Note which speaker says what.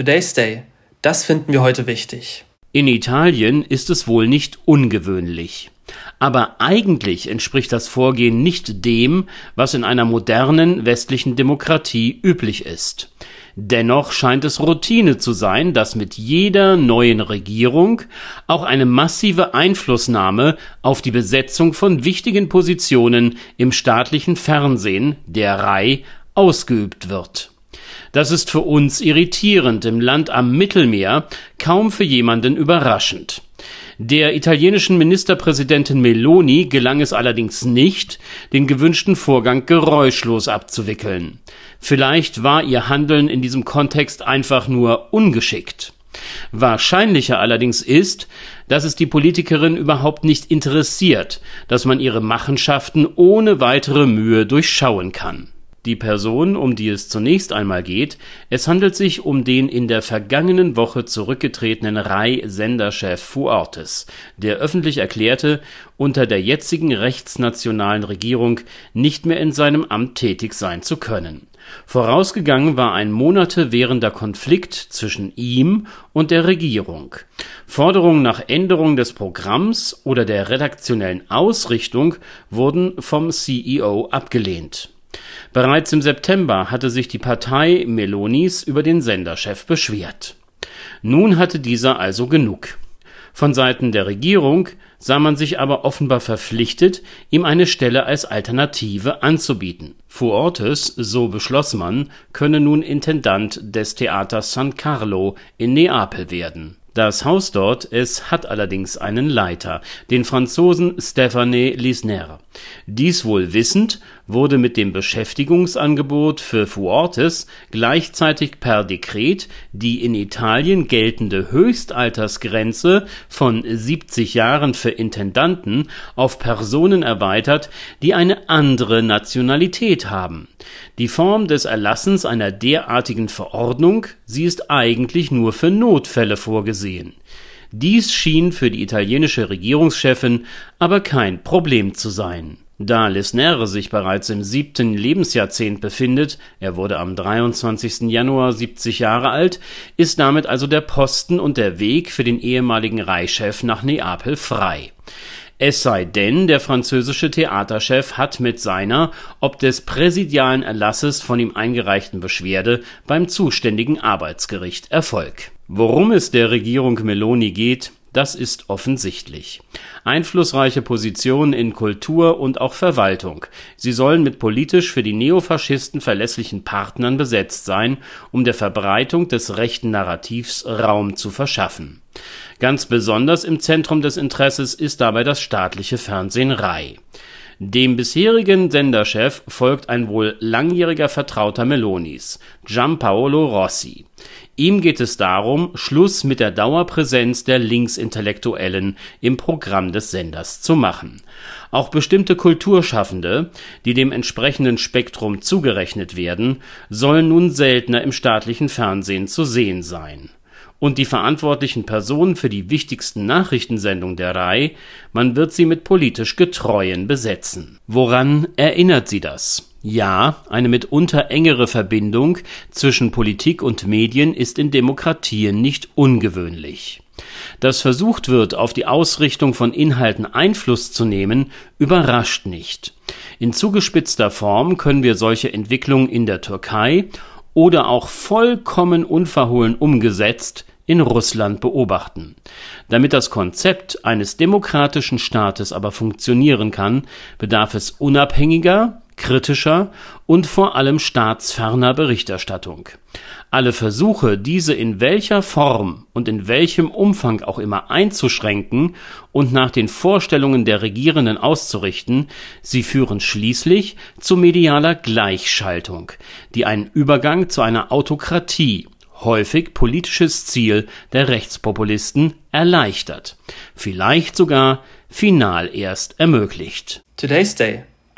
Speaker 1: Today's Day. Das finden wir heute wichtig.
Speaker 2: In Italien ist es wohl nicht ungewöhnlich. Aber eigentlich entspricht das Vorgehen nicht dem, was in einer modernen westlichen Demokratie üblich ist. Dennoch scheint es Routine zu sein, dass mit jeder neuen Regierung auch eine massive Einflussnahme auf die Besetzung von wichtigen Positionen im staatlichen Fernsehen, der RAI, ausgeübt wird. Das ist für uns irritierend, im Land am Mittelmeer kaum für jemanden überraschend. Der italienischen Ministerpräsidentin Meloni gelang es allerdings nicht, den gewünschten Vorgang geräuschlos abzuwickeln. Vielleicht war ihr Handeln in diesem Kontext einfach nur ungeschickt. Wahrscheinlicher allerdings ist, dass es die Politikerin überhaupt nicht interessiert, dass man ihre Machenschaften ohne weitere Mühe durchschauen kann die Person, um die es zunächst einmal geht, es handelt sich um den in der vergangenen Woche zurückgetretenen RAI-Senderchef Fuortes, der öffentlich erklärte, unter der jetzigen rechtsnationalen Regierung nicht mehr in seinem Amt tätig sein zu können. Vorausgegangen war ein Monate währender Konflikt zwischen ihm und der Regierung. Forderungen nach Änderung des Programms oder der redaktionellen Ausrichtung wurden vom CEO abgelehnt Bereits im September hatte sich die Partei Melonis über den Senderchef beschwert. Nun hatte dieser also genug. Von Seiten der Regierung sah man sich aber offenbar verpflichtet, ihm eine Stelle als Alternative anzubieten. Fuortes, so beschloss man, könne nun Intendant des Theaters San Carlo in Neapel werden das Haus dort, es hat allerdings einen Leiter, den Franzosen Stéphane Lisner. Dies wohl wissend, wurde mit dem Beschäftigungsangebot für Fuortes gleichzeitig per Dekret die in Italien geltende Höchstaltersgrenze von 70 Jahren für Intendanten auf Personen erweitert, die eine andere Nationalität haben. Die Form des Erlassens einer derartigen Verordnung, sie ist eigentlich nur für Notfälle vorgesehen. Dies schien für die italienische Regierungschefin aber kein Problem zu sein. Da Lisnere sich bereits im siebten Lebensjahrzehnt befindet, er wurde am 23. Januar 70 Jahre alt, ist damit also der Posten und der Weg für den ehemaligen Reichschef nach Neapel frei. Es sei denn, der französische Theaterchef hat mit seiner ob des präsidialen Erlasses von ihm eingereichten Beschwerde beim zuständigen Arbeitsgericht Erfolg. Worum es der Regierung Meloni geht, das ist offensichtlich. Einflussreiche Positionen in Kultur und auch Verwaltung. Sie sollen mit politisch für die Neofaschisten verlässlichen Partnern besetzt sein, um der Verbreitung des rechten Narrativs Raum zu verschaffen. Ganz besonders im Zentrum des Interesses ist dabei das staatliche Fernsehen RAI. Dem bisherigen Senderchef folgt ein wohl langjähriger Vertrauter Melonis, Giampaolo Rossi. Ihm geht es darum, Schluss mit der Dauerpräsenz der Linksintellektuellen im Programm des Senders zu machen. Auch bestimmte Kulturschaffende, die dem entsprechenden Spektrum zugerechnet werden, sollen nun seltener im staatlichen Fernsehen zu sehen sein und die verantwortlichen Personen für die wichtigsten Nachrichtensendungen der RAI, man wird sie mit politisch Getreuen besetzen. Woran erinnert sie das? Ja, eine mitunter engere Verbindung zwischen Politik und Medien ist in Demokratien nicht ungewöhnlich. Dass versucht wird, auf die Ausrichtung von Inhalten Einfluss zu nehmen, überrascht nicht. In zugespitzter Form können wir solche Entwicklungen in der Türkei oder auch vollkommen unverhohlen umgesetzt in Russland beobachten. Damit das Konzept eines demokratischen Staates aber funktionieren kann, bedarf es unabhängiger, kritischer und vor allem staatsferner Berichterstattung. Alle Versuche, diese in welcher Form und in welchem Umfang auch immer einzuschränken und nach den Vorstellungen der Regierenden auszurichten, sie führen schließlich zu medialer Gleichschaltung, die einen Übergang zu einer Autokratie häufig politisches Ziel der Rechtspopulisten erleichtert, vielleicht sogar final erst ermöglicht.
Speaker 1: Today's Day,